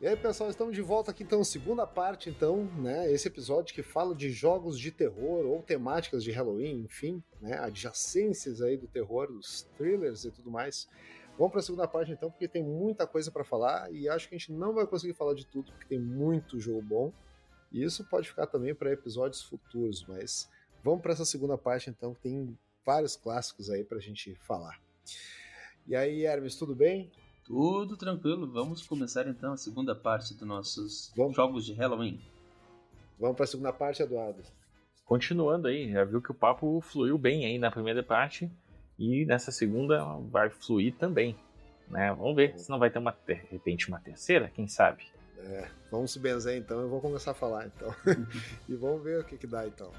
E aí, pessoal, estamos de volta aqui então, segunda parte, então, né? Esse episódio que fala de jogos de terror ou temáticas de Halloween, enfim, né? Adjacências aí do terror, dos thrillers e tudo mais. Vamos para a segunda parte então, porque tem muita coisa para falar e acho que a gente não vai conseguir falar de tudo, porque tem muito jogo bom. E isso pode ficar também para episódios futuros, mas vamos para essa segunda parte então, que tem vários clássicos aí para a gente falar. E aí, Hermes, tudo bem? Tudo tranquilo, vamos começar então a segunda parte dos nossos Vamos. jogos de Halloween. Vamos para a segunda parte, Eduardo. Continuando aí, já viu que o papo fluiu bem aí na primeira parte e nessa segunda vai fluir também. Né? Vamos ver se não vai ter uma, de repente uma terceira, quem sabe? É, vamos se benzer então, eu vou começar a falar então. e vamos ver o que, que dá então.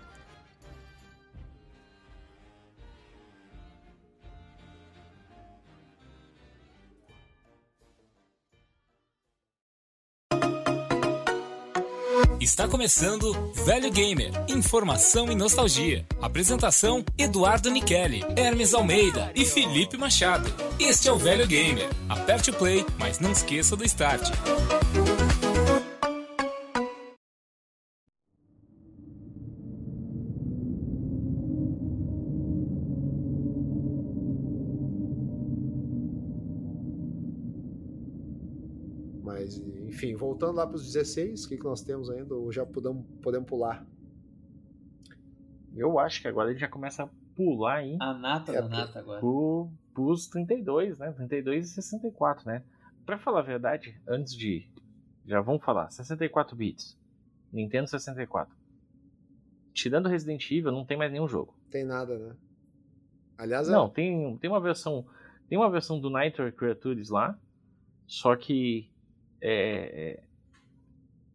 Está começando Velho Gamer, informação e nostalgia. Apresentação: Eduardo Niqueli, Hermes Almeida e Felipe Machado. Este é o Velho Gamer. Aperte o play, mas não esqueça do start. Enfim, voltando lá para os 16, o que, que nós temos ainda? Ou já podemos, podemos pular? Eu acho que agora ele já começa a pular aí A nata É, da nata agora. pro, pros 32, né? 32 e 64, né? Pra falar a verdade, antes de. Já vamos falar, 64 bits. Nintendo 64. Tirando Resident Evil, não tem mais nenhum jogo. Tem nada, né? Aliás, Não, tem, tem uma versão. Tem uma versão do Nitro Creatures lá. Só que. É, é,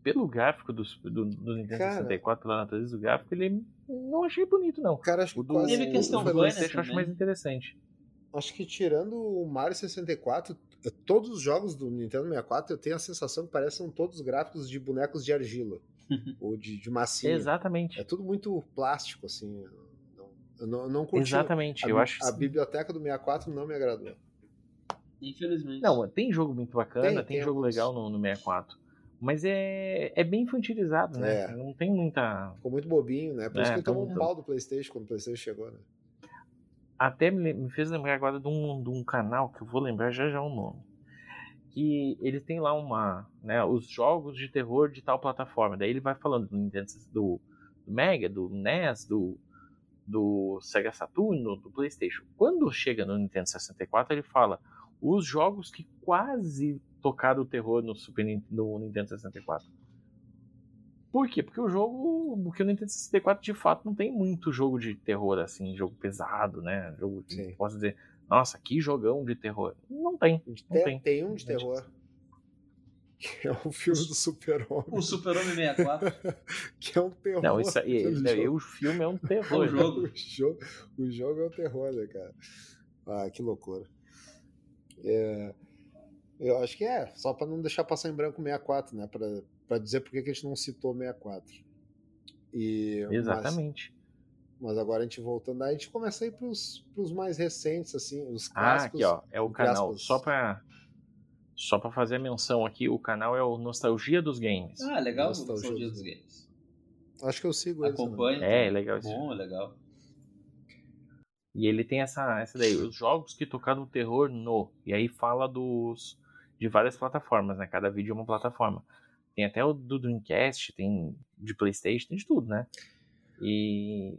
pelo gráfico do, do, do Nintendo Cara. 64, lá na natureza do gráfico, ele não achei bonito, não. cara, acho que, O do, quase, Teve questão o eu acho mais interessante. acho que tirando o Mario 64, eh, todos os jogos do Nintendo 64 eu tenho a sensação que parecem todos gráficos de bonecos de argila. ou de, de massinha. Exatamente. É tudo muito plástico, assim. eu Não, eu não, curti. Exatamente. A, eu acho a biblioteca do 64 não me agradou. Infelizmente. Não, tem jogo muito bacana, Tem, tem, tem jogo alguns. legal no, no 64. Mas é, é bem infantilizado, né? É. Não tem muita. Ficou muito bobinho, né? Por isso É, que ele tomou um pau do PlayStation quando o PlayStation chegou, né? Até me, me fez lembrar agora de um, de um canal que eu vou lembrar já já o nome. Que ele tem lá uma. Né, os jogos de terror de tal plataforma. Daí ele vai falando do Nintendo do, do Mega, do NES, do, do Sega Saturno, do PlayStation. Quando chega no Nintendo 64, ele fala os jogos que quase tocaram o terror no, Super, no Nintendo 64. Por quê? Porque o jogo. Porque o Nintendo 64 de fato não tem muito jogo de terror, assim, jogo pesado, né? Jogo que Sim. posso dizer, nossa, que jogão de terror. Não tem. Não Tem, tem. tem um de terror. Que é o filme do Super-Homem. O Super-Homem 64. Que é um terror. Não, isso aí, daí jogo. o filme é um É terror. um jogo. O jogo, o jogo é um terror, né, cara? Ah, que loucura. É, eu acho que é, só pra não deixar passar em branco o 64, né? Pra, pra dizer por que a gente não citou o 64. E, mas- Exatamente. Mas, agora a gente voltando, aí a gente começa a ir pros, pros mais recentes, assim, os Ah, clássicos. aqui, ó. É o canal. aspas. Só pra. Só pra fazer a menção aqui, o canal é o Nostalgia dos Games. Ah, legal o Nostalgia Nostalgia dos dos Games. Acho que eu sigo eles. né? Acompanha. É, é legal isso. Bom, é legal. E ele tem essa, essa daí, os jogos que tocaram terror no. E aí fala dos de várias plataformas, né? Cada vídeo é uma plataforma. Tem até o do Dreamcast, tem de Playstation, tem de tudo, né? E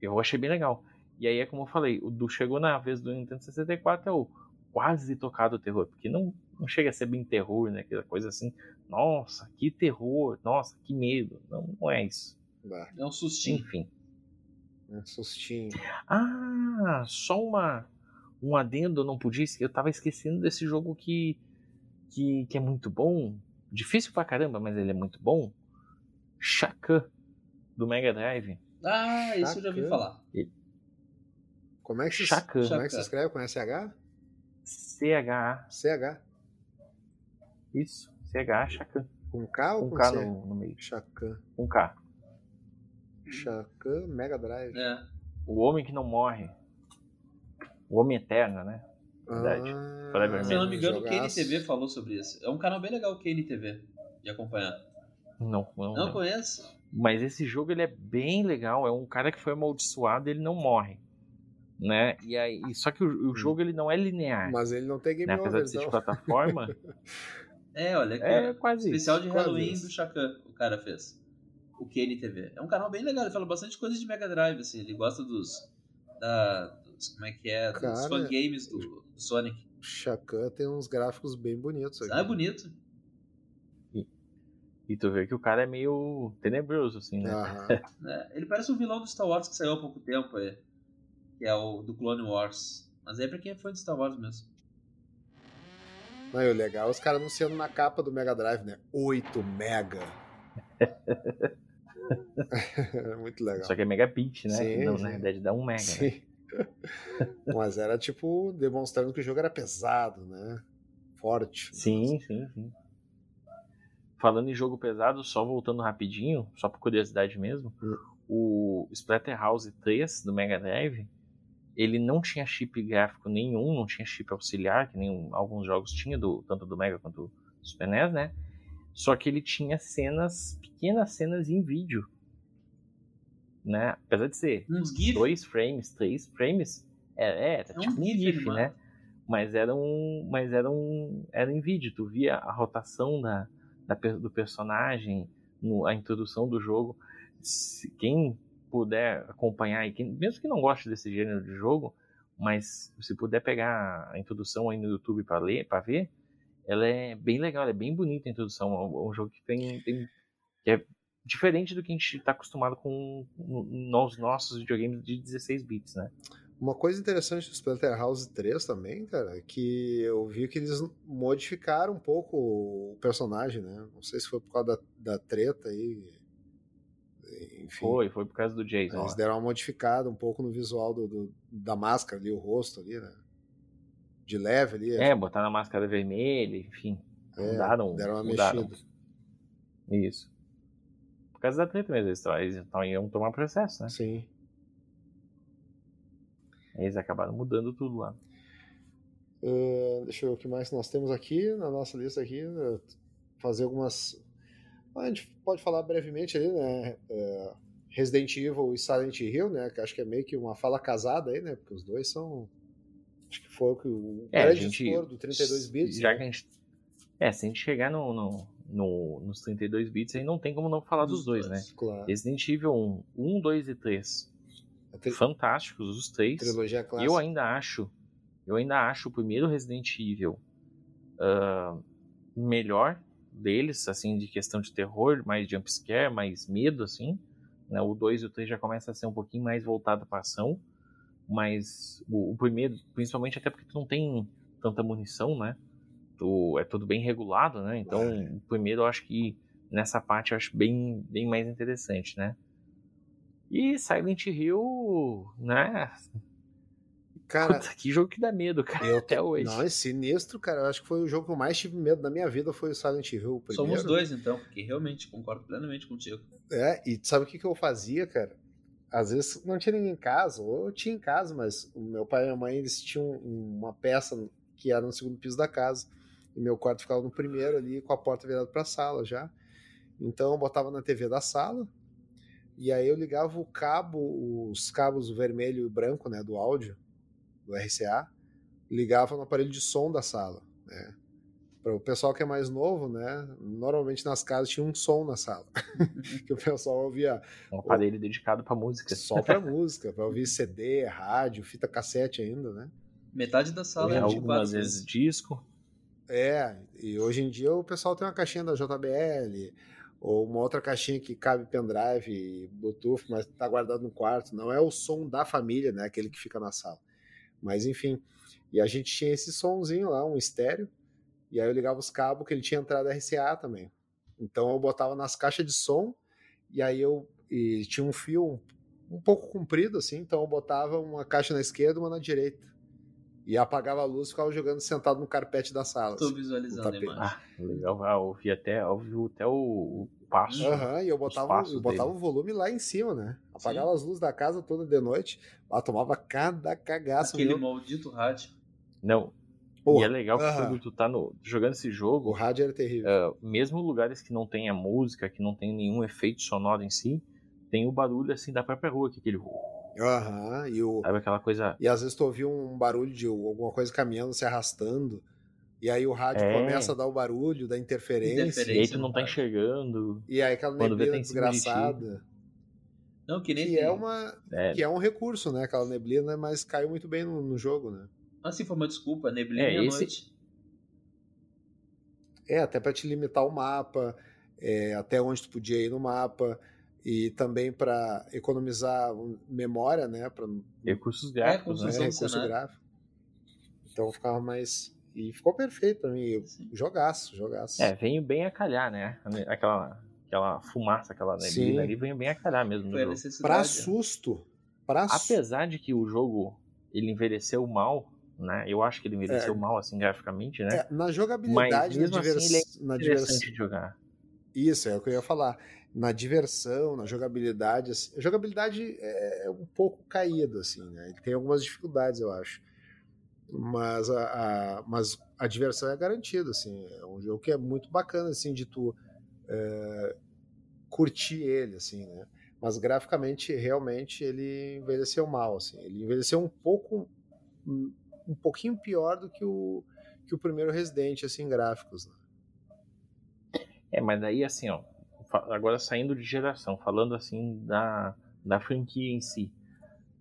eu achei bem legal. E aí é como eu falei, o do chegou na vez do Nintendo 64 é o quase tocado terror, porque não, não chega a ser bem terror, né? Aquela coisa assim, nossa, que terror, nossa, que medo. Não, não é isso. É um sustinho. Enfim. Um sustinho. Ah, só uma um adendo, eu não podia, eu tava esquecendo desse jogo que, que que é muito bom, difícil pra caramba, mas ele é muito bom. Shakan do Mega Drive. Ah, isso eu já ouvi falar. Como é que se, Shakan. como é que se escreve? Com SH? CH, CH? isso, CH Shakan, Com K ou com com K C? no, no meio, Shakan. com K. Shakan Mega Drive. É. O homem que não morre. O homem eterno, né? Verdade. Ah, Forever Se eu não me engano, o. KNTV falou sobre isso. É um canal bem legal, o KNTV, de acompanhar. Não, não, Não conhece? Mas esse jogo ele é bem legal. É um cara que foi amaldiçoado, ele não morre, né? E aí, só que o, o jogo ele não é linear, Mas ele não tem game né? Apesar over, de ser de então. plataforma, É, olha aqui. é ó. quase Especial isso. de quase Halloween isso. do Chacan, o cara fez. O KNTV. É um canal bem legal, ele fala bastante coisa de Mega Drive, assim. Ele gosta dos. Da, dos como é que é? Dos Cara, fangames do, do Sonic. Chacan tem uns gráficos bem bonitos aqui. Ah, é bonito. E tu vê que o cara é meio tenebroso, assim, né? Né? Ele parece um vilão do Star Wars que saiu há pouco tempo, é, que é o do Clone Wars. Mas é pra quem é fã de Star Wars mesmo. Não, e o legal é os caras anunciando na capa do Mega Drive, né? 8 mega. É Muito legal. Só que é megabit, né? Sim, não, na verdade dá um mega, né? Sim. Mas era tipo demonstrando que o jogo era pesado, né? Forte. Sim, sim, sim. Falando em jogo pesado, só voltando rapidinho, só por curiosidade mesmo, Hum. o Splatterhouse 3 do Mega Drive, ele não tinha chip gráfico nenhum, não tinha chip auxiliar, que nem alguns jogos tinham, do, tanto do Mega quanto do Super NES, né? Só que ele tinha cenas, pequenas cenas em vídeo. Né? Apesar de ser Uns GIF. dois frames, três frames, é, é, era É um tipo um GIF GIF, né? Mas era um, mas era um, era em vídeo. Tu via a rotação da, da do personagem, no- a introdução do jogo. Se, quem puder acompanhar, e quem, mesmo que não goste desse gênero de jogo, mas se puder pegar a introdução aí no YouTube para ler, para ver, ela é bem legal, é bem bonita a introdução. É um, é um jogo que tem, tem que é diferente do que a gente está acostumado com no- nos nossos videogames de 16 bits, né? Uma coisa interessante do Splatterhouse 3 também, cara, é que eu vi que eles modificaram um pouco o personagem, né? Não sei se foi por causa da, da treta aí. Enfim. Foi, foi por causa do Jason. Eles deram uma modificada um pouco no visual do, do- da máscara ali, o rosto ali, né? De leve ali. É, botaram a máscara vermelha, enfim. É, mudaram. deram uma mudaram. mexida. Isso. Por causa da treta mesmo, eles tão- eles então iam tomar processo, né? Sim. Eles acabaram mudando tudo lá. Uh, deixa eu ver o que mais nós temos aqui na nossa lista aqui. uh, Fazer algumas. A gente pode falar brevemente ali, né? uh, Resident Evil e Silent Hill, né? Que acho que é meio que uma fala casada aí, né? Porque os dois são. Acho que foi o que o É, grande gente- estouro do 32 bits. Já que a gente. É, se a gente chegar no, no, no- nos 32 bits, aí não tem como não falar dos, dois, né? Claro. Resident Evil 1, 1, 2 e 3. A tri- Fantásticos, os três. trilogia clássica. Eu ainda acho, eu ainda acho o primeiro Resident Evil ah, melhor deles, assim, de questão de terror, mais jumpscare, mais medo, assim. né? O 2 e o 3 já começa a ser um pouquinho mais voltado para ação, mas o, o primeiro, principalmente até porque tu não tem tanta munição, né? Tu, é tudo bem regulado, né? Então, É. o primeiro eu acho que nessa parte eu acho bem, bem mais interessante, né? E Silent Hill, né? Cara, Puta, que jogo que dá medo, cara, eu até hoje. Não, é sinistro, cara. Eu acho que foi o jogo que eu mais tive medo na minha vida foi o Silent Hill. o primeiro. Somos dois, então, porque realmente concordo plenamente contigo. É, e sabe o que, que eu fazia, cara? Às vezes não tinha ninguém em casa, ou eu tinha em casa, mas o meu pai e minha mãe eles tinham uma peça que era no segundo piso da casa. E meu quarto ficava no primeiro ali, com a porta virada pra sala já. Então eu botava na TV da sala, e aí eu ligava o cabo, os cabos vermelho e branco, né, do áudio, do RCA, ligava no aparelho de som da sala, né? Para o pessoal que é mais novo, né? Normalmente nas casas tinha um som na sala, que o pessoal ouvia Um aparelho dedicado pra música. só para música, para ouvir CD, rádio, fita cassete ainda, né? Metade da sala É, é algumas 24 vezes disco. É, e hoje em dia o pessoal tem uma caixinha da JBL, ou uma outra caixinha que cabe pendrive, e Bluetooth, mas tá guardado no quarto. Não é o som da família, né? Aquele que fica na sala. Mas enfim, e a gente tinha esse somzinho lá, um estéreo, e aí eu ligava os cabos que ele tinha entrada RCA também. Então eu botava nas caixas de som, e aí eu e tinha um fio um, um pouco comprido assim, então eu botava uma caixa na esquerda e uma na direita. E apagava a luz e ficava jogando sentado no carpete da sala. Tô assim. visualizando a imagem. Ah, legal. Ah, ouvi até, ouvi até o, o passo. Aham, e eu botava, eu botava dele. o volume lá em cima, né? Apagava as luzes da casa toda de noite. Lá tomava cada cagaço Aquele meu. maldito rádio. Não. Porra, e é legal que aham. quando tu tá no, jogando esse jogo, O rádio era terrível. ah, mesmo lugares que não tem a música, que não tem nenhum efeito sonoro em si, tem o barulho assim da própria rua, que é aquele. Aham, e, o, Sabe aquela coisa. e às vezes tu ouvia um barulho de alguma coisa caminhando, se arrastando, e aí o rádio É. começa a dar o barulho da interferência, Interferência. E aí tu não tá rádio. enxergando. e aí aquela neblina de desgraçada, Não, que nem que tem- é, uma, É, que é um recurso, né, aquela neblina, mas caiu muito bem no, no jogo, né. Assim foi uma desculpa, neblina É, e à esse- noite. É, até pra te limitar o mapa, é, até onde tu podia ir no mapa, e também pra economizar memória, né, pra, recursos gráficos, né, né? construção do recurso cenário. gráfico. Então ficava mais... E ficou perfeito pra mim, Sim. jogaço, jogaço. É, veio bem a calhar, né? Aquela, aquela fumaça, aquela neblina ali, veio bem a calhar mesmo Foi a jogo. necessidade. Pra susto, pra su- Apesar de que o jogo ele envelheceu mal, né? Eu acho que ele envelheceu É. mal assim graficamente, né? É, na jogabilidade, Mas na, mesmo assim, é na diversão. de jogar. Isso, é o que eu ia falar. Na diversão, na jogabilidade. assim, a jogabilidade é um pouco caída, assim, né? Ele tem algumas dificuldades, eu acho. Mas a, a- mas a diversão é garantida, assim. É um jogo que é muito bacana, assim, de tu é, curtir ele, assim, né? Mas graficamente, realmente, ele envelheceu mal, assim. Ele envelheceu um pouco, um, pouquinho pior do que o, que o primeiro Resident, assim, em gráficos, né? É, mas daí assim, ó, agora saindo de geração, falando assim da, da franquia em si.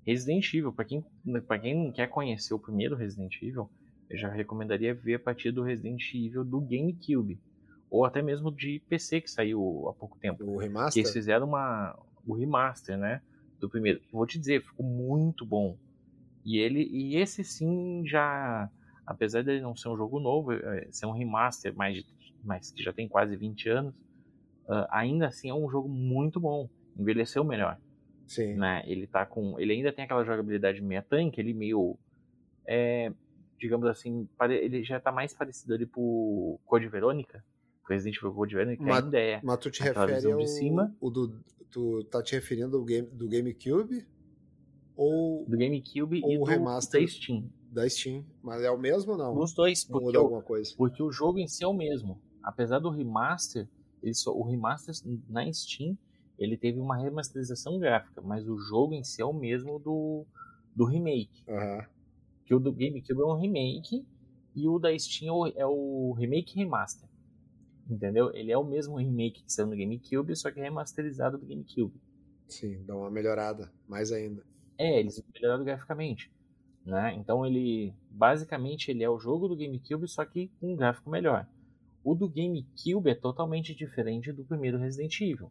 Resident Evil, pra quem, pra quem quer conhecer o primeiro Resident Evil, eu já recomendaria ver a partir do Resident Evil do GameCube. Ou até mesmo de PC que saiu há pouco tempo. O Que remaster. eles fizeram uma, o remaster, né? Do primeiro. Vou te dizer, ficou muito bom. E ele e esse sim já, apesar dele não ser um jogo novo, é, ser um remaster, mais de- mas que já tem quase 20 anos, ah, ainda assim é um jogo muito bom. Envelheceu melhor, Sim. né? Ele tá com, ele ainda tem aquela jogabilidade meia tanque, ele meio é, digamos assim, ele já tá mais parecido ali pro Code Verônica. Resident Evil Code Verônica Mas- ainda é. Mas tu te refere ao de cima. o do tu tá te referindo ao game do GameCube ou do GameCube e Ou do, remaster. da Steam. da Steam? Mas é o mesmo ou não? Os dois, porque, o, alguma coisa? porque o jogo em si é o mesmo. Apesar do remaster, ele só, o remaster na Steam, ele teve uma remasterização gráfica, mas o jogo em si é o mesmo do, do remake. Aham. Que o do GameCube é um remake e o da Steam é o, é o remake remaster. Entendeu? Ele é o mesmo remake que saiu no GameCube, só que remasterizado do GameCube. Sim, dá uma melhorada, mais ainda. É, eles melhoraram graficamente. Né? Então ele basicamente ele é o jogo do GameCube, só que com um gráfico melhor. O do GameCube é totalmente diferente do primeiro Resident Evil.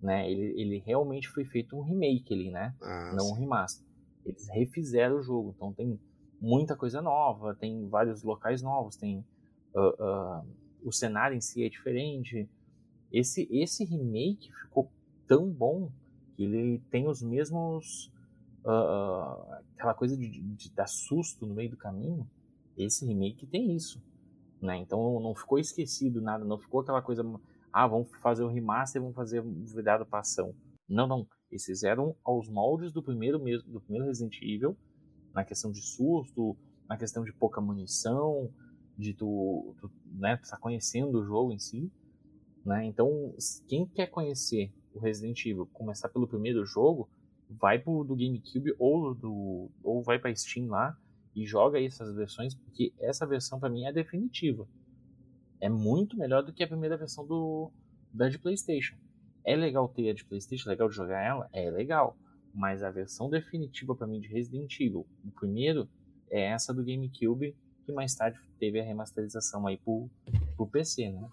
Né? Ele, ele realmente foi feito um remake ali, né? Ah, não um sim. remaster. Eles refizeram o jogo, então tem muita coisa nova, tem vários locais novos, tem ah, ah, o cenário em si é diferente. Esse esse remake ficou tão bom que ele tem os mesmos ah, aquela coisa de, de dar susto no meio do caminho. Esse remake tem isso, né? Então não ficou esquecido nada, não ficou aquela coisa ah vamos fazer o remaster, vamos fazer para ação. Não, não. Eles fizeram aos moldes do primeiro mesmo, do primeiro Resident Evil, na questão de susto, na questão de pouca munição, de tu, tu né, tu tá conhecendo o jogo em si, né? Então, quem quer conhecer o Resident Evil, começar pelo primeiro jogo, vai pro do GameCube ou do ou vai para Steam lá e joga essas versões, porque essa versão para mim é definitiva. É muito melhor do que a primeira versão do da de PlayStation. É legal ter a de PlayStation, é legal de jogar ela, é legal, mas a versão definitiva para mim de Resident Evil, o primeiro é essa do GameCube, que mais tarde teve a remasterização aí pro, pro PC, né?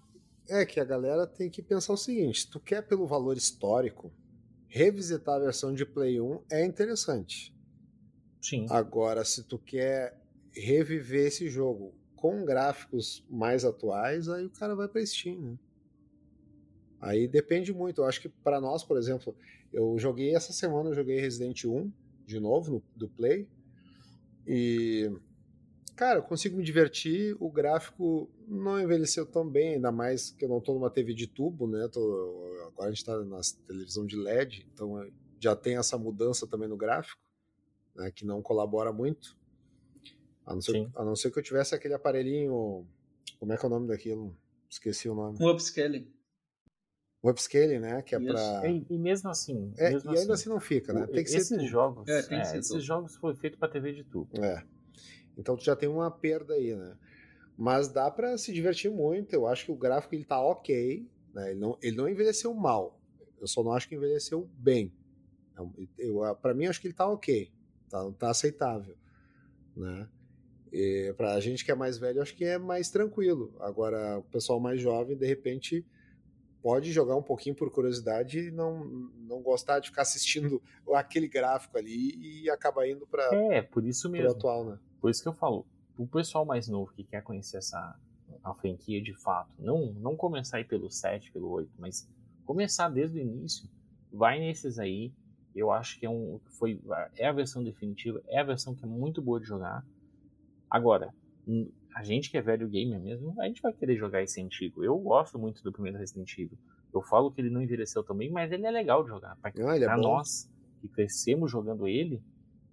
É que a galera tem que pensar o seguinte: se tu quer pelo valor histórico, revisitar a versão de Play 1 é interessante. Sim. Agora, se tu quer reviver esse jogo com gráficos mais atuais, aí o cara vai pra Steam, né? Aí depende muito. Eu acho que para nós, por exemplo, eu joguei essa semana, eu joguei Resident 1 de novo no, do Play. E cara, eu consigo me divertir. O gráfico não envelheceu tão bem, ainda mais que eu não tô numa TV de tubo, né? Tô, agora a gente tá na televisão de LED, então já tem essa mudança também no gráfico, né, que não colabora muito. A não, ser, a não ser que eu tivesse aquele aparelhinho. Como é que é o nome daquilo? Esqueci o nome. Um upscaling. O upscaling, né? Que é para. E, e, mesmo assim. É, mesmo e ainda assim, assim não fica, né? Tem que esses ser. jogos. É, tem que é, ser esses tubo. jogos foram feitos para TV de tubo. É. Então tu já tem uma perda aí, né? Mas dá para se divertir muito. Eu acho que o gráfico ele tá ok, né? Ele não, ele não envelheceu mal. Eu só não acho que envelheceu bem. Eu, eu, para mim, acho que ele tá ok. Tá, tá aceitável, né? E pra gente que é mais velho, acho que é mais tranquilo. Agora, o pessoal mais jovem, de repente, pode jogar um pouquinho por curiosidade e não, não gostar de ficar assistindo aquele gráfico ali e acabar indo para É, por isso mesmo. atual, né? Por isso que eu falo, o pessoal mais novo que quer conhecer essa a franquia de fato, não não começar aí pelo 7, pelo 8, mas começar desde o início, vai nesses aí. Eu acho que é um foi é a versão definitiva, é a versão que é muito boa de jogar. Agora, a gente que é velho gamer mesmo, a gente vai querer jogar esse antigo. Eu gosto muito do primeiro Resident Evil. Eu falo que ele não envelheceu também, mas ele é legal de jogar. Pra, ele é nós que crescemos jogando ele,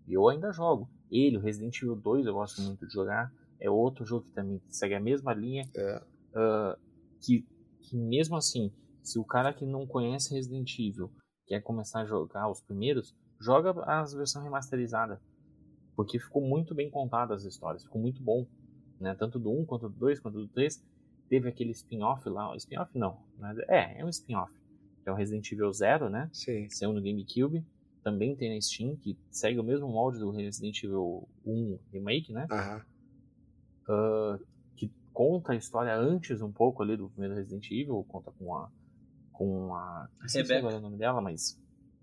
eu ainda jogo. Ele, o Resident Evil 2, eu gosto muito de jogar. É outro jogo que também segue a mesma linha. É. ah, que, que mesmo assim, se o cara que não conhece Resident Evil quer começar a jogar os primeiros, joga as versões remasterizadas. Porque ficou muito bem contada as histórias, ficou muito bom. Né? Tanto do 1 quanto do 2, quanto do 3. Teve aquele spin-off lá. Spin-off não. Né? É, é um spin-off. Que é o Resident Evil Zero, né? Sim. Saiu no GameCube. Também tem na Steam, que segue o mesmo molde do Resident Evil 1 Remake, né? Aham. Ah, que conta a história antes um pouco ali do primeiro Resident Evil, conta com a com a esqueci Rebecca. agora o nome dela, mas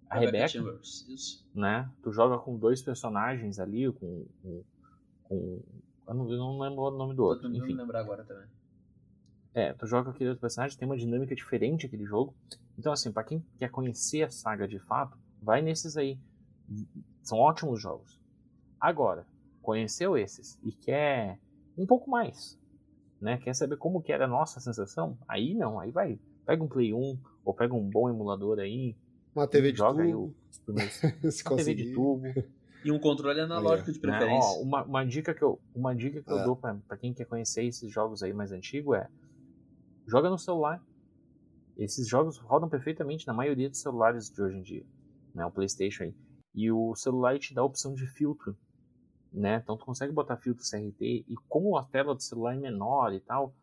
a Rebecca Rebecca, Chambers, Isso. né? Tu joga com dois personagens ali, com com, com eu não, eu não lembro o nome do outro, enfim. lembrar agora também. É, tu joga com aquele outro personagem, tem uma dinâmica diferente aquele jogo. Então, assim, pra quem quer conhecer a saga de fato, vai nesses aí. São ótimos jogos. Agora, conheceu esses e quer um pouco mais, né? Quer saber como que era a nossa sensação? Aí não, aí vai. Pega um Play 1 ou pega um bom emulador aí. Uma TV de joga aí tubo, os primeiros. se Uma TV de tubo. E um controle analógico de né? preferência. Ó, uma, uma dica que eu, uma dica que eu É. dou pra, pra quem quer conhecer esses jogos aí mais antigos é joga no celular. Esses jogos rodam perfeitamente na maioria dos celulares de hoje em dia, né? O PlayStation aí. E o celular te dá a opção de filtro, né? Então tu consegue botar filtro CRT e como a tela do celular é menor e tal,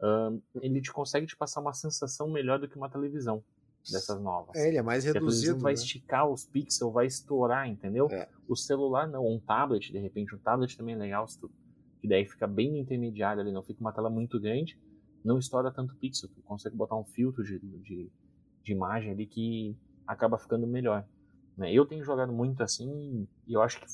ahn, ele te consegue te passar uma sensação melhor do que uma televisão dessas novas. É, ele é mais Porque a reduzido. vai né? esticar os pixels, vai estourar, entendeu? É. O celular não, um tablet, de repente, um tablet também é legal, se tu, que daí fica bem no intermediário ali, não fica uma tela muito grande, não estoura tanto pixel, tu consegue botar um filtro de, de, de imagem ali que acaba ficando melhor. Né? Eu tenho jogado muito assim e eu acho que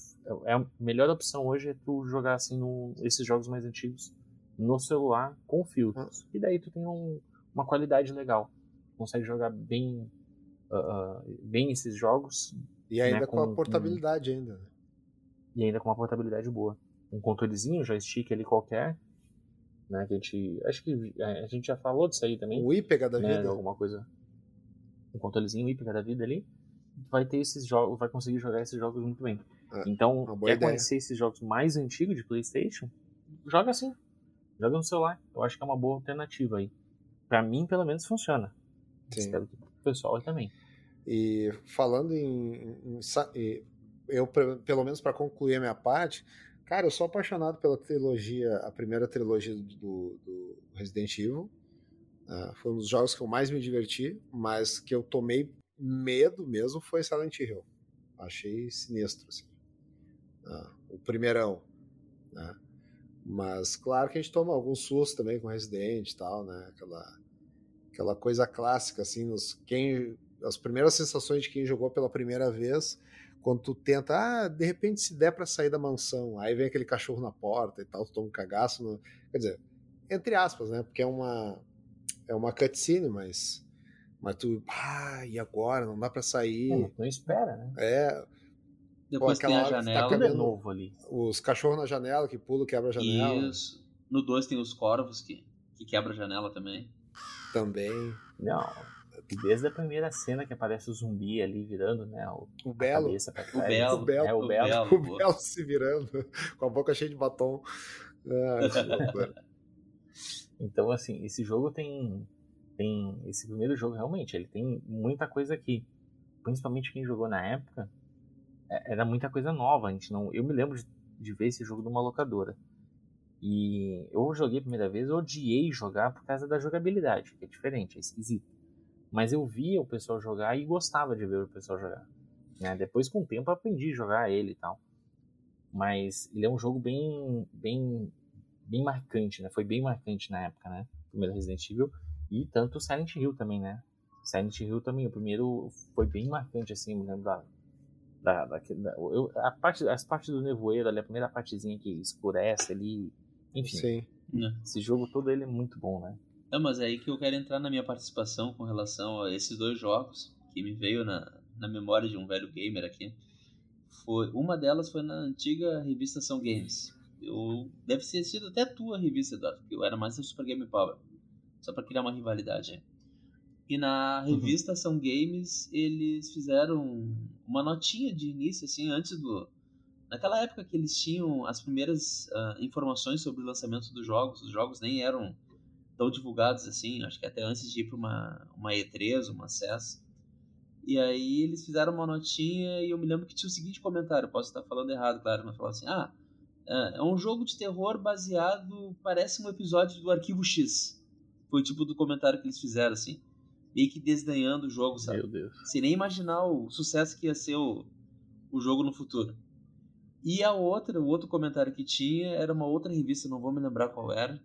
é a melhor opção hoje é tu jogar assim no, esses jogos mais antigos no celular com filtros. E daí tu tem um- uma qualidade legal. Consegue jogar bem, ah, bem esses jogos E ainda né, com, com- a portabilidade ainda. né? e ainda com uma portabilidade boa. Um controlezinho, joystick ali qualquer, né? Que a gente. Acho que é, a gente já falou disso aí também. O IPEGA da né, vida. alguma coisa. Um controlezinho hípica da vida ali. Vai ter esses jogos, vai conseguir jogar esses jogos muito bem. É, então, quer ideia. conhecer esses jogos mais antigos de PlayStation? Joga assim. Joga no celular. Eu acho que é uma boa alternativa aí. Pra mim, pelo menos, funciona. Sim. Espero que o pessoal também. E falando em. em eu, pelo menos para concluir a minha parte, cara, eu sou apaixonado pela trilogia, a primeira trilogia do, do Resident Evil. Ah, foi um dos jogos que eu mais me diverti, mas que eu tomei medo mesmo foi Silent Hill. Achei sinistro, assim. Ah, o primeirão. né? Mas claro que a gente toma alguns sustos também com Resident e tal, né? Aquela, aquela coisa clássica, assim, nos, quem, as primeiras sensações de quem jogou pela primeira vez, quando tu tenta, ah, de repente se der pra sair da mansão, aí vem aquele cachorro na porta e tal, tu toma um cagaço, no, quer dizer, entre aspas, né? Porque é uma é uma cutscene, mas mas tu, ah, e agora? Não dá pra sair. Hum, não espera, né? É, Depois Pô, tem a tá janela. É cabendo- novo ali. os cachorros na janela que pulam, quebra a janela Isso. No 2 tem os corvos que, que quebra a janela também. também. Não. Desde a primeira cena que aparece o zumbi ali virando, né? O, o Belo. O Belo. O Belo. É, o o Belo. Belo. O Belo se virando, com a boca cheia de batom. Ah. Então, assim, esse jogo tem. Tem esse primeiro jogo, realmente, ele tem muita coisa que, principalmente quem jogou na época, é- era muita coisa nova. A gente não, eu me lembro de, de ver esse jogo numa locadora. E eu joguei a primeira vez, eu odiei jogar por causa da jogabilidade, que é diferente, é esquisito. Mas eu via o pessoal jogar e gostava de ver o pessoal jogar. né? Depois, com o tempo, eu aprendi a jogar ele e tal. Mas ele é um jogo bem, bem, bem marcante, né? Foi bem marcante na época, né? O primeiro Resident Evil e tanto o Silent Hill também, né? Silent Hill também, o primeiro foi bem marcante, assim, me lembro da, da, da, da- eu, a parte, as partes do nevoeiro ali, a primeira partezinha que escurece ali, enfim, Sim. Né? esse jogo todo ele é muito bom, né? Não, mas é aí que eu quero entrar na minha participação com relação a esses dois jogos que me veio na, na memória de um velho gamer aqui. Foi, uma delas foi na antiga revista São Games. Eu, deve ter sido até tua revista, Eduardo, porque eu era mais do Super Game Power. Só pra criar uma rivalidade aí. E na revista São Games, eles fizeram uma notinha de início, assim, antes do. Naquela época que eles tinham as primeiras ah, informações sobre o lançamento dos jogos, os jogos nem eram tão divulgados assim, acho que até antes de ir para uma, uma E3, uma CES. E aí eles fizeram uma notinha e eu me lembro que tinha o seguinte comentário, posso estar falando errado, claro, mas falou assim, ah, é é um jogo de terror baseado, parece um episódio do Arquivo X. Foi o tipo do comentário que eles fizeram, assim. Meio que desdenhando o jogo, sabe? Meu Deus. sem nem imaginar o sucesso que ia ser o, o jogo no futuro. E a outra, o outro comentário que tinha era uma outra revista, não vou me lembrar qual era,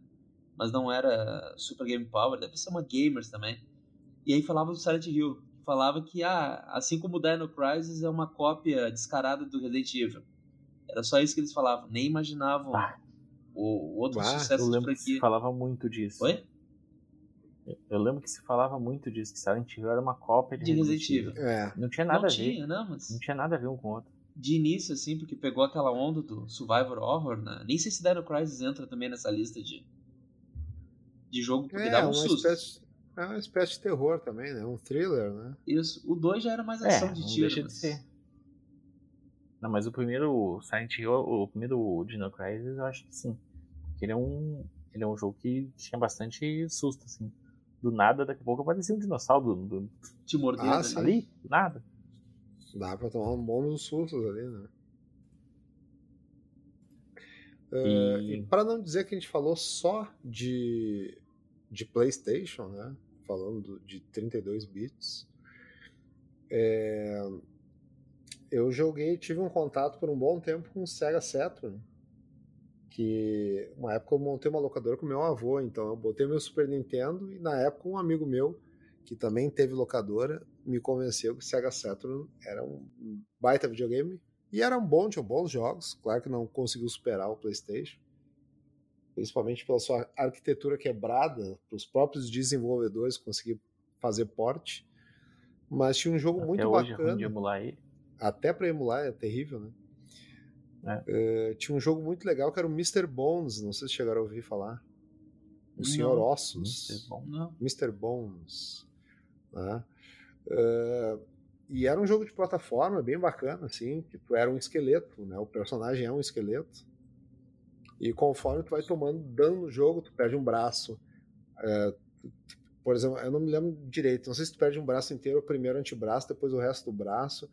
mas não era Super Game Power, deve ser uma Gamers também. E aí falava do Silent Hill, falava que ah, assim como o Dino Crisis é uma cópia descarada do Resident Evil. Era só isso que eles falavam, nem imaginavam Ah. o, o outro Ah, sucesso Eu de lembro que se franquia. falava muito disso. Oi? Eu lembro que se falava muito disso, que Silent Hill era uma cópia de, De Resident Evil. É. Não tinha nada não a ver. tinha, não, mas... Não tinha nada a ver um com o outro. de início, assim, porque pegou aquela onda do Survivor Horror, né? Nem sei se Dino Crisis entra também nessa lista de, de jogo, porque É, dava um uma susto. espécie, é uma espécie de terror também, né? Um thriller, né? Isso. O 2 já era mais É, ação de não tiro. deixa de mas- ser. Não, mas o primeiro Silent Hill, o primeiro Dino Crisis, eu acho que sim. Porque ele é um, ele é um jogo que tinha bastante susto, assim. Do nada, daqui a pouco aparecia um dinossauro do, do- Te mordendo Ah, ali. do nada. Dá pra tomar um bom nos sustos ali, né? E- É, e para não dizer que a gente falou só de, de PlayStation, né? Falando de 32 bits, é, eu joguei, tive um contato por um bom tempo com o Sega Saturn, que uma época eu montei uma locadora com meu avô, então eu botei meu Super Nintendo e na época um amigo meu que também teve locadora me convenceu que o Sega Saturn era um baita videogame e era um bom, tinha bons jogos, claro que não conseguiu superar o PlayStation, principalmente pela sua arquitetura quebrada, para os próprios desenvolvedores conseguir fazer porte, mas tinha um jogo Até muito hoje é bacana emular ele. até para emular é terrível, né? Eh, tinha um jogo muito legal que era o Mr. Bones, não sei se chegaram a ouvir falar. O Não. Senhor Ossos. Mr. Bones. Né? Eh, e era um jogo de plataforma bem bacana, assim, que tu era um esqueleto, né? O personagem é um esqueleto. E conforme tu vai tomando dano no jogo, tu perde um braço. Tu- por exemplo, eu não me lembro direito, não sei se tu perde um braço inteiro, primeiro o antebraço, depois o resto do braço.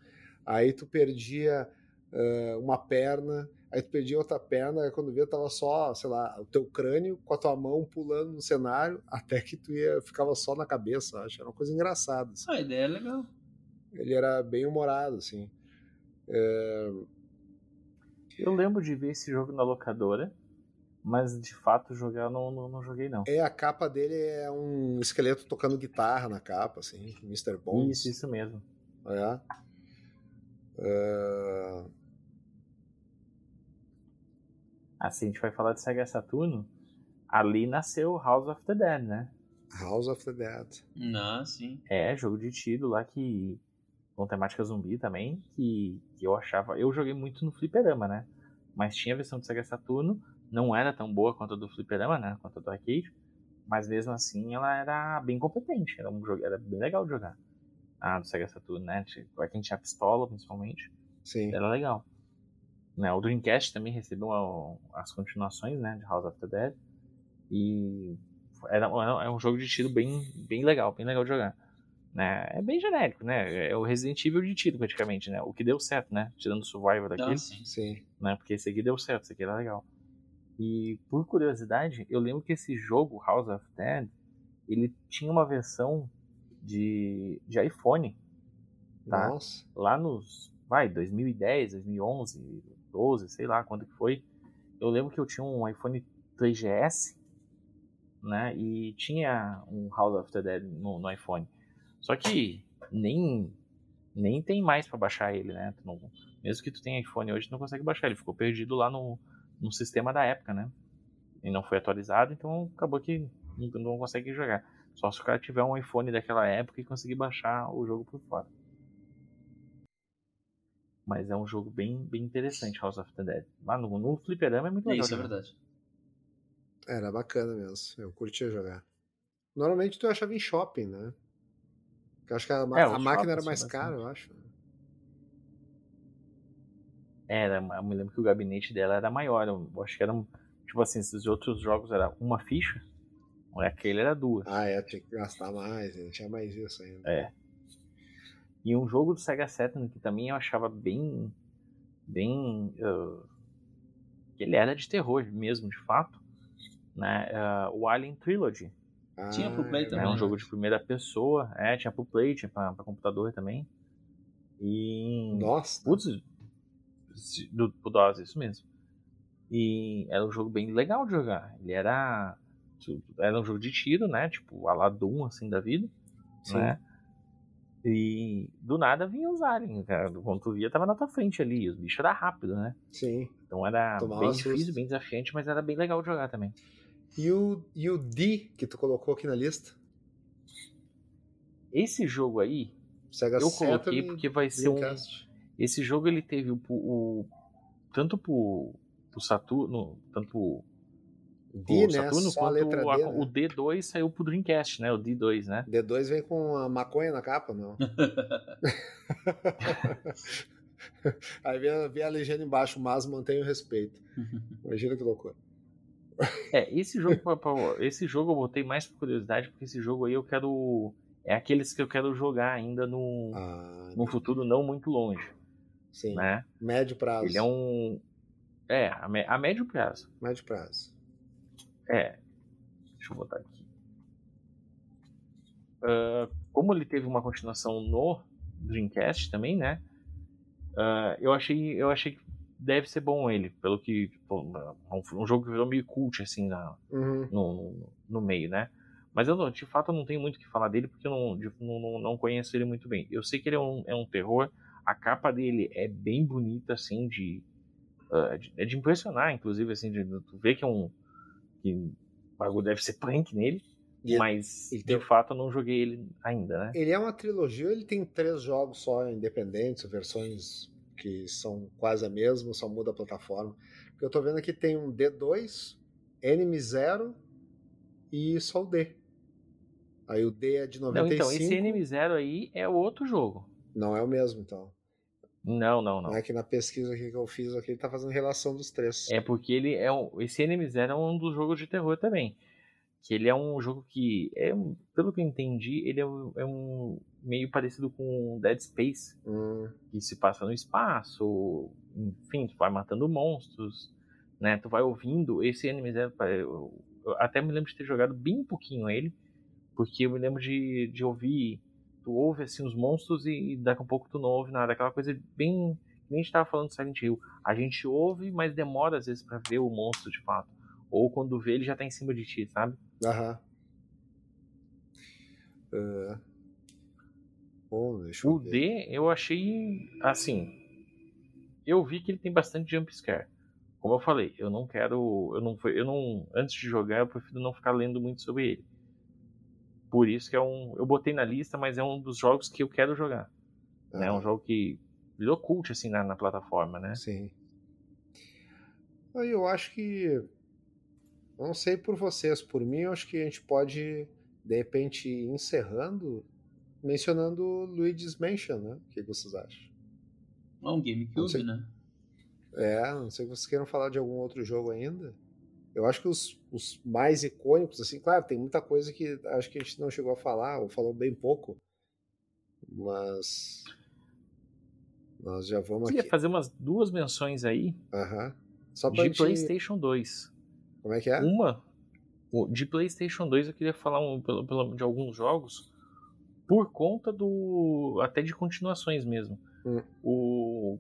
Aí tu perdia eh, uma perna, aí tu perdia outra perna, aí quando via tava só, sei lá, o teu crânio com a tua mão pulando no cenário, até que tu ia, ficava só na cabeça, acho. Era uma coisa engraçada. assim. Ah, a ideia é legal. Ele era bem humorado, assim. É, Eu lembro de ver esse jogo na locadora, mas de fato jogar eu não, não, não joguei não. é, a capa dele é um esqueleto tocando guitarra na capa, assim, Mr. Bones. Isso, isso mesmo. É. É, Assim, a gente vai falar de Sega Saturno, ali nasceu House of the Dead, né? House of the Dead. Não, sim. É, jogo de tiro lá que. com temática zumbi também, que, que eu achava. Eu joguei muito no Fliperama, né? Mas tinha a versão do Sega Saturno, não era tão boa quanto a do Fliperama, né? Quanto a do arcade. Mas mesmo assim ela era bem competente, era, um jogo, era bem legal de jogar. A do Sega Saturn, né? Pra quem tinha pistola, principalmente. Sim. Era legal. Né, o Dreamcast também recebeu as continuações né, de House of the Dead. E era, era um jogo de tiro bem, bem legal, bem legal de jogar. Né? É bem genérico, né? É o Resident Evil de tiro, praticamente, né? O que deu certo, né? Tirando o Survivor daqui. Ah, sim. sim. Né? Porque esse aqui deu certo, esse aqui era legal. E por curiosidade, eu lembro que esse jogo, House of Dead, ele tinha uma versão de, de iPhone. Tá? Nossa. Lá nos. Vai, 2010, 2011, 12, sei lá quando que foi. Eu lembro que eu tinha um iPhone 3GS, né? E tinha um House of the Dead no, no iPhone. Só que nem nem tem mais para baixar ele, né? Não, mesmo que tu tenha iPhone hoje, tu não consegue baixar. Ele ficou perdido lá no, no sistema da época, né? E não foi atualizado, então acabou que não, não consegue jogar. Só se o cara tiver um iPhone daquela época e conseguir baixar o jogo por fora. Mas é um jogo bem, bem interessante, House of the Dead. Lá no, no fliperama é muito legal. Isso é verdade. Era bacana mesmo. Eu curtia jogar. Normalmente tu achava em shopping, né? Eu acho que a, é, a máquina era mais cara, eu acho. Era, eu me lembro que o gabinete dela era maior. Eu acho que era, tipo assim, esses outros jogos era uma ficha, aquele era duas. Ah, é, tinha que gastar mais, tinha mais isso ainda. É. E um jogo do Sega Saturn que também eu achava bem. bem. Uh, que ele era de terror mesmo, de fato. Né? Uh, o Alien Trilogy. Ah, tinha pro Play é também. É um jogo de primeira pessoa. É, tinha pro Play, tinha pra, pra computador também. E. Nossa! Putz, do, do DOS, isso mesmo. E era um jogo bem legal de jogar. Ele era. Era um jogo de tiro, né? Tipo, a Doom, assim, da vida. Sim. Né? E do nada vinha os aliens, cara. Quando tu via, tava na tua frente ali. Os bichos eram rápidos, né? Sim. Então era Tomava bem difícil, susto. bem desafiante, mas era bem legal de jogar também. E o, e o D que tu colocou aqui na lista? Esse jogo aí, Sega eu coloquei porque vai ser um. Esse jogo ele teve o, o tanto pro, pro Saturno, tanto pro D, né? Saturno Só quanto D, a, né? o D2 saiu pro Dreamcast, né? O D2, né? D2 vem com a maconha na capa, não? Aí vem, vem, a legenda embaixo, mas mantém o respeito. Imagina que loucura. É, esse jogo, esse jogo eu botei mais por curiosidade, porque esse jogo aí eu quero. É aqueles que eu quero jogar ainda no, ah, no futuro não muito longe. Sim. Né? Médio prazo. Ele é um. É, a, a médio prazo. Médio prazo. É. Deixa eu botar aqui. Uh, como ele teve uma continuação no Dreamcast também, né? Uh, eu achei eu achei que deve ser bom ele, pelo que pô, um, um, jogo que virou meio cult assim na, uhum. no, no, meio, né? Mas eu de fato eu não tenho muito o que falar dele porque eu não, de, não, não conheço ele muito bem. Eu sei que ele é um, é um terror. A capa dele é bem bonita assim de, uh, de é de impressionar, inclusive assim de, de tu vê que é um que o bagulho deve ser punk nele. E mas ele de fato eu não joguei ele ainda, né? Ele é uma trilogia, ele tem três jogos só independentes, versões que são quase a mesma, só muda a plataforma. Eu tô vendo aqui tem um D2, Enemy Zero e só o D. Aí o D é de 95. Não, então, esse Enemy Zero aí é outro jogo. Não é o mesmo, então. Não, não, não. É que na pesquisa que eu fiz aqui, ele tá fazendo relação dos três. É porque ele é um. Esse Enemy Zero é um dos jogos de terror também. Que ele é um jogo que, é, pelo que eu entendi, ele é um, é um meio parecido com Dead Space. Hum. Que se passa no espaço, enfim, tu vai matando monstros, né? Tu vai ouvindo. Esse Enemy Zero, eu, eu até me lembro de ter jogado bem pouquinho ele, porque eu me lembro de, de ouvir tu ouve assim os monstros e daqui a pouco tu não ouve nada. Aquela coisa bem. Nem a gente tava falando do Silent Hill. A gente ouve, mas demora às vezes para ver o monstro de fato. Ou quando vê, ele já tá em cima de ti, sabe? Aham. Uh... Bom, deixa o D eu achei assim. Eu vi que ele tem bastante jump scare. Como eu falei, eu não quero. Eu não, eu não. Antes de jogar, eu prefiro não ficar lendo muito sobre ele. Por isso que é um. Eu botei na lista, mas é um dos jogos que eu quero jogar. É né? um jogo que virou cult assim na, na plataforma, né? Sim. Aí eu acho que Eu não sei por vocês, por mim, eu acho que a gente pode, de repente, ir encerrando, mencionando Luigi's Mansion, né? O que vocês acham? É um GameCube, sei. né? É, não sei se vocês queiram falar de algum outro jogo ainda. Eu acho que os, os mais icônicos, assim, claro, tem muita coisa que acho que a gente não chegou a falar, ou falou bem pouco. Mas. Nós já vamos Queria aqui. fazer umas duas menções aí Aham. Só de gente... PlayStation 2. Como é que é? Uma, de PlayStation 2 eu queria falar um, pelo- pelo- de alguns jogos por conta do. até de continuações mesmo. Hum. O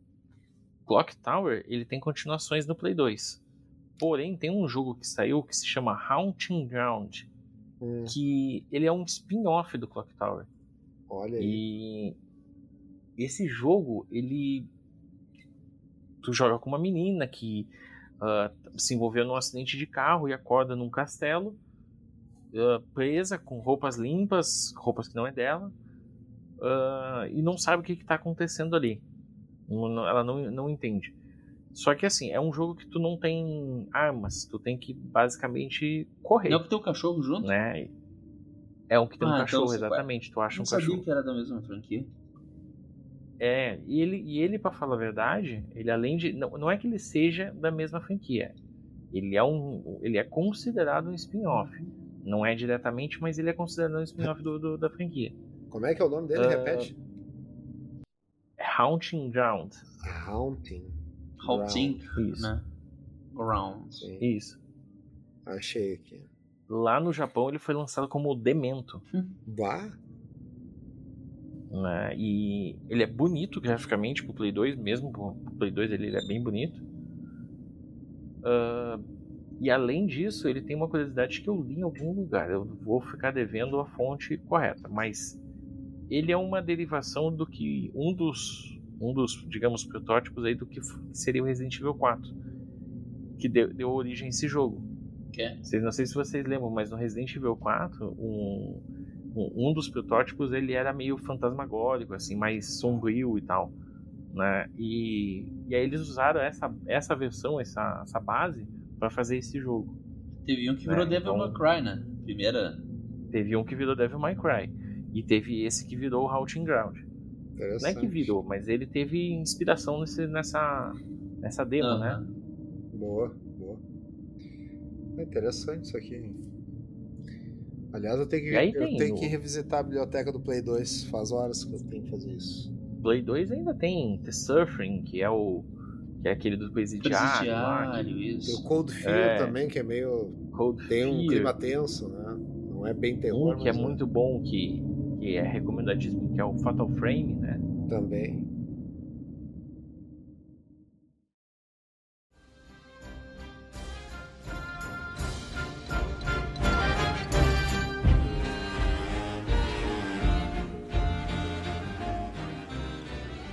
Clock Tower ele tem continuações no Play 2. Porém, tem um jogo que saiu que se chama Haunting Ground, Hum, que ele é um spin-off do Clock Tower. olha aí. E esse jogo, ele. Tu joga com uma menina que ah, se envolveu num acidente de carro e acorda num castelo, ah, presa, com roupas limpas, roupas que não é dela, ah, e não sabe o que está acontecendo ali. Ela não, não entende. Só que assim, é um jogo que tu não tem armas, tu tem que basicamente correr, Não é que tem o cachorro junto? né? É um que tem um Ah, então cachorro, você- exatamente. Tu acha Não um sabia cachorro. que era da mesma franquia. É, e ele, e ele para falar a verdade, ele além de. Não, não é que ele seja da mesma franquia. Ele é, um, ele é considerado um spin-off. Não é diretamente, mas ele é considerado um spin-off do, do- da franquia. Como é que é o nome dele? Ah, Repete. Haunting Ground. Haunting. Haunting, Isso. né? Ground. Sim, Isso. achei aqui. Lá no Japão ele foi lançado como Demento. Vá? né? E ele é bonito graficamente pro Play 2, mesmo pro Play 2 ele, ele é bem bonito. Ah, e além disso, ele tem uma curiosidade que eu li em algum lugar. Eu vou ficar devendo a fonte correta, mas ele é uma derivação do que um dos, um dos, digamos, protótipos aí do que seria o Resident Evil 4, que deu, deu origem a esse jogo. Que é? Vocês- Não sei se vocês lembram, mas no Resident Evil 4, um, um, dos protótipos ele era meio fantasmagórico, assim, mais sombrio e tal. Né? E, e aí eles usaram essa, essa versão, essa, essa base, para fazer esse jogo. Teve um que É, virou Devil então- May Cry, né? Primeira. Teve um que virou Devil May Cry. E teve esse que virou Haunting Ground. Não é que virou, mas ele teve inspiração nesse, nessa, nessa demo, né? Aham. Boa, boa. É interessante isso aqui. Aliás, eu tenho que, aí eu tem tenho o- que revisitar a biblioteca do Play 2. Faz horas que eu tenho que fazer isso. Play 2 ainda tem The Surfing, que é o. que é aquele do presidiário. Presidiário, Tem o isso. Cold Fear É. também, que é meio. Cold Tem um Fear. clima tenso, né? Não é bem terror, Um que é mas muito bom, que, que é recomendadíssimo, que é o Fatal Frame, né? também.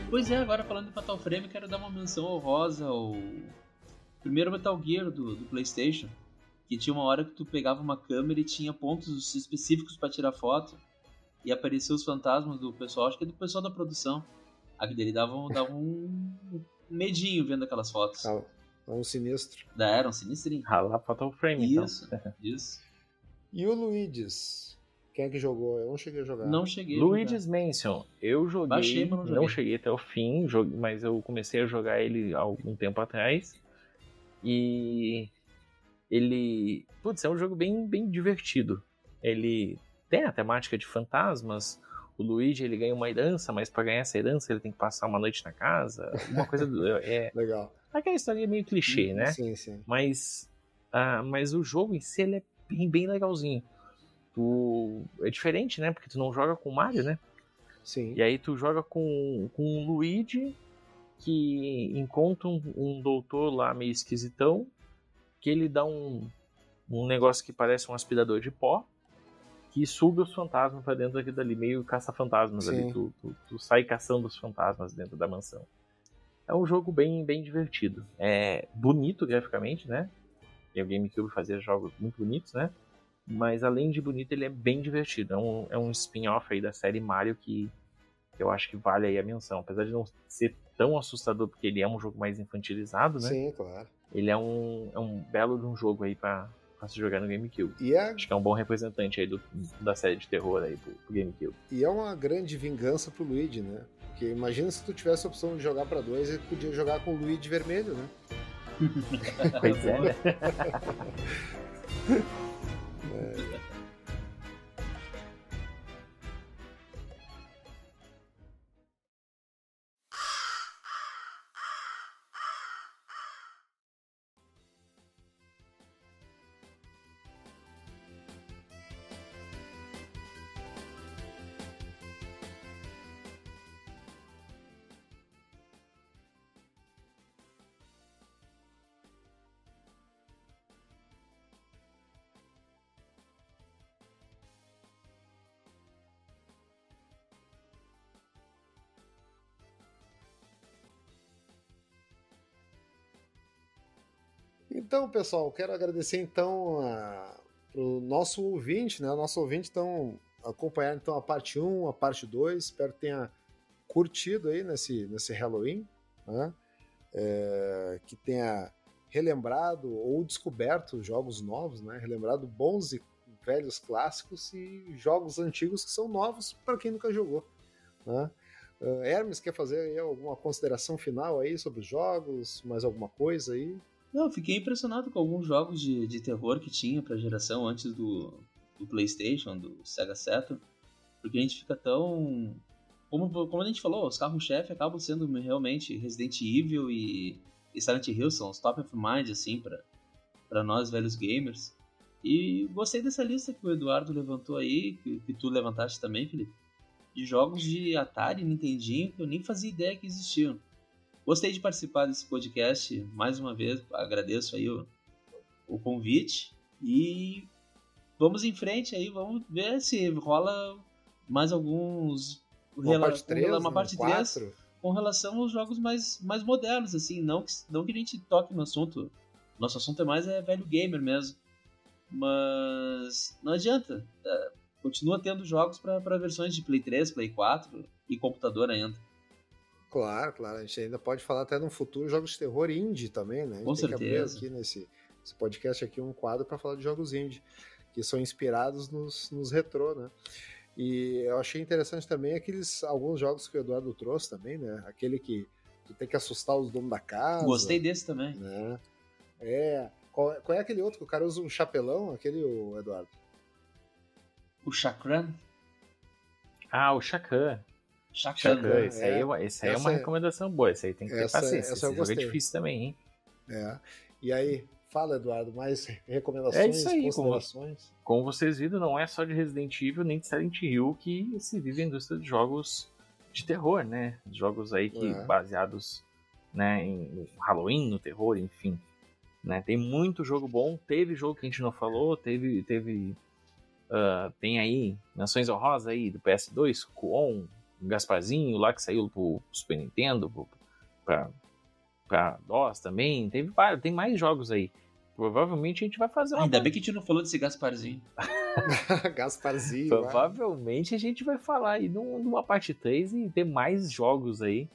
Pois é, agora falando de Fatal Frame, quero dar uma menção honrosa ao primeiro Metal Gear do, do PlayStation. Que tinha uma hora que tu pegava uma câmera e tinha pontos específicos pra tirar foto. E apareciam os fantasmas do pessoal, acho que é do pessoal da produção. Aqui dele dava, um- dava um medinho vendo aquelas fotos. Tá, tá um sinistro. Da era um sinistrinho. Ah, lá Fatal Frame, Isso, então. isso. E o Luigi's? Quem é que jogou? Eu não cheguei a jogar. Não cheguei. a Luigi's Mansion, eu joguei, Baixei, mas não joguei. cheguei até o fim, joguei- mas eu comecei a jogar ele há algum tempo atrás. E ele, putz, é um jogo bem, bem divertido. Ele tem a temática de fantasmas. O Luigi ele ganha uma herança, mas para ganhar essa herança ele tem que passar uma noite na casa. Uma coisa do- é Legal. aquela história meio clichê, né? Sim, sim. Mas, ah, mas o jogo em si ele é bem, bem legalzinho. Tu, é diferente, né? Porque tu não joga com o Mario, né? Sim. E aí tu joga com, com o Luigi, que encontra um, um doutor lá meio esquisitão, que ele dá um, um negócio que parece um aspirador de pó, que suga os fantasmas pra dentro daquilo dali, meio caça-fantasmas ali. Tu, tu, tu sai caçando os fantasmas dentro da mansão. É um jogo bem, bem divertido. É bonito graficamente, né? E o GameCube fazia jogos muito bonitos, né? Mas além de bonito, ele é bem divertido. É um, é um spin-off aí da série Mario que eu acho que vale aí a menção. Apesar de não ser tão assustador, porque ele é um jogo mais infantilizado, né? Sim, claro. Ele é um, é um belo de um jogo aí pra pra se jogar no GameCube. E é, Acho que é um bom representante aí do, da série de terror aí pro, pro GameCube. e é uma grande vingança pro Luigi, né? Porque imagina se tu tivesse a opção de jogar pra dois, ele podia jogar com o Luigi vermelho, né? Pois é, Então, pessoal, quero agradecer então a, pro nosso ouvinte, né? O nosso ouvinte então acompanhar então a parte 1, a parte 2. Espero que tenha curtido aí nesse, nesse Halloween, né? É, que tenha relembrado ou descoberto jogos novos, né? Relembrado bons e velhos clássicos e jogos antigos que são novos para quem nunca jogou, né? Uh, Hermes, quer fazer aí alguma consideração final aí sobre os jogos? Mais alguma coisa aí? Não, eu fiquei impressionado com alguns jogos de, de terror que tinha pra geração antes do, do PlayStation, do Sega Saturn, porque a gente fica tão. Como, como a gente falou, os carros-chefe acabam sendo realmente Resident Evil e, e Silent Hill, são os top of mind, assim, pra, pra nós velhos gamers. E gostei dessa lista que o Eduardo levantou aí, que, que tu levantaste também, Felipe, de jogos de Atari Nintendinho que eu nem fazia ideia que existiam. Gostei de participar desse podcast mais uma vez, agradeço aí o, o convite e vamos em frente aí, vamos ver se rola mais alguns Uma rela- parte com 3, rela- uma né? parte 3 Quatro? com relação aos jogos mais, mais modernos, assim, não que, não que a gente toque no assunto. Nosso assunto é mais é velho gamer mesmo. Mas não adianta. é, continua tendo jogos para versões de Play 3, Play 4 e computador ainda. Claro, claro. A gente ainda pode falar até no futuro jogos de terror indie também, né? A gente Com tem que certeza. abrir aqui nesse, podcast aqui um quadro para falar de jogos indie, que são inspirados nos, nos retrô, né? E eu achei interessante também aqueles alguns jogos que o Eduardo trouxe também, né? Aquele que tu tem que assustar os donos da casa. Gostei desse também. Né? É. Qual, qual é aquele outro que o cara usa um chapelão? Aquele, o Eduardo? O Chakran. Ah, o. Chakran. Shakan, é. esse aí, é uma- esse aí é uma é- recomendação boa. Esse aí tem que ter essa- paciência. essa Esse jogo é difícil também, hein? É. E aí, fala, Eduardo, mais recomendações, É isso aí, como- considerações? Como vocês viram, não é só de Resident Evil nem de Silent Hill que se vive a indústria de jogos de terror, né? Jogos aí que É. baseados né, em Halloween, no terror, enfim. Né? Tem muito jogo bom. Teve jogo que a gente não falou, teve. teve ah, tem aí Nações Honrosas aí do PS2, Kuon, Gasparzinho lá que saiu pro Super Nintendo, pro- pra, pra DOS também. Teve vários, tem mais jogos aí. Provavelmente a gente vai fazer uma Ainda bem que a gente não falou desse Gasparzinho. Gasparzinho. vai. Provavelmente a gente vai falar aí num- numa parte 3 e ter mais jogos aí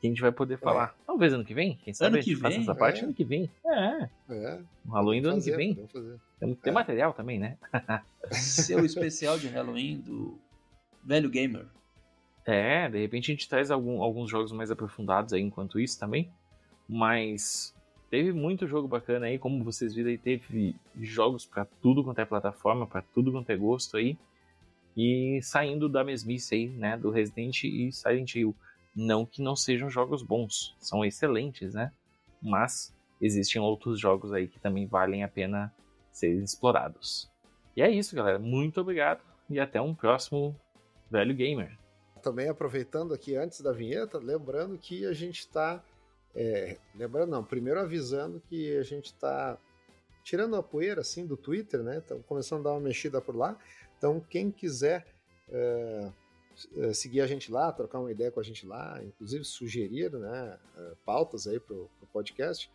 que a gente vai poder falar. Talvez ano que vem, quem sabe Ano a gente que faça vem? essa parte É. ano que vem. É, É, no Halloween do ano que vem. fazer. Que ter É. material também, né? Seu especial de Halloween do Velho Gamer. É, de repente a gente traz algum- alguns jogos mais aprofundados aí enquanto isso também. Mas teve muito jogo bacana aí, como vocês viram aí, teve jogos pra tudo quanto é plataforma, pra tudo quanto é gosto aí. E saindo da mesmice aí, né, do Resident e Silent Hill. Não que não sejam jogos bons, são excelentes, né? Mas existem outros jogos aí que também valem a pena serem explorados. E é isso, galera. Muito obrigado e até um próximo Velho Gamer. Também aproveitando aqui antes da vinheta, lembrando que a gente está. lembrando, não, primeiro avisando que a gente está tirando a poeira assim do Twitter, né? Estamos começando a dar uma mexida por lá. Então, quem quiser é, é, seguir a gente lá, trocar uma ideia com a gente lá, inclusive sugerir né, é, pautas aí para o podcast,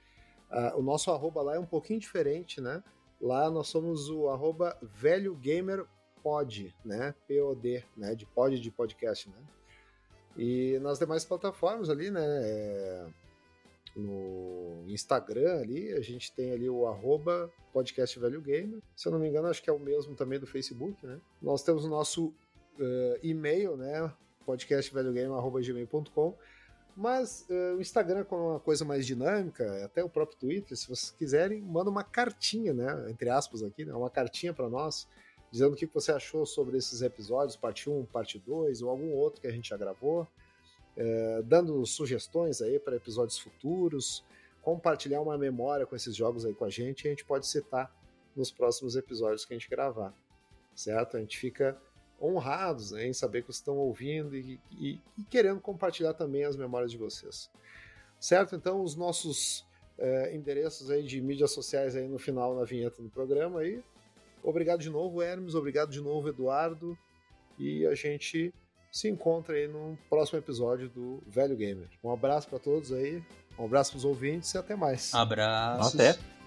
o nosso arroba lá é um pouquinho diferente, né? Lá nós somos o arroba velho gamer pod, né? POD, né? De pod de podcast, né? E nas demais plataformas ali, né? é, no Instagram ali, a gente tem ali o arroba podcast Velho Gamer. Se eu não me engano, acho que é o mesmo também do Facebook, né? Nós temos o nosso uh, e-mail, né? podcastvelhogamer.gmail.com mas uh, o Instagram com uma coisa mais dinâmica, até o próprio Twitter, se vocês quiserem, manda uma cartinha, né? Entre aspas aqui, né? Uma cartinha para nós, dizendo o que você achou sobre esses episódios, parte 1, parte 2, ou algum outro que a gente já gravou, é, dando sugestões aí para episódios futuros, compartilhar uma memória com esses jogos aí com a gente, a gente pode citar nos próximos episódios que a gente gravar, certo? A gente fica honrados né, em saber que vocês estão ouvindo e, e, e, querendo compartilhar também as memórias de vocês. Certo? Então, os nossos é, endereços aí de mídias sociais aí no final, na vinheta do programa aí. Obrigado de novo, Hermes. Obrigado de novo, Eduardo. E a gente se encontra aí no próximo episódio do Velho Gamer. Um abraço para todos aí. Um abraço para os ouvintes e até mais. Abraço. Até.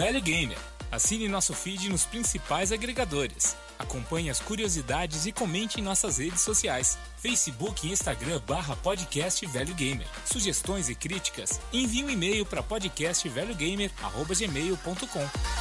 Velho Gamer. Assine nosso feed nos principais agregadores. Acompanhe as curiosidades e comente em nossas redes sociais. Facebook e Instagram barra podcast Velho Gamer. Sugestões e críticas? Envie um e-mail para podcastvelhogamer.gmail.com.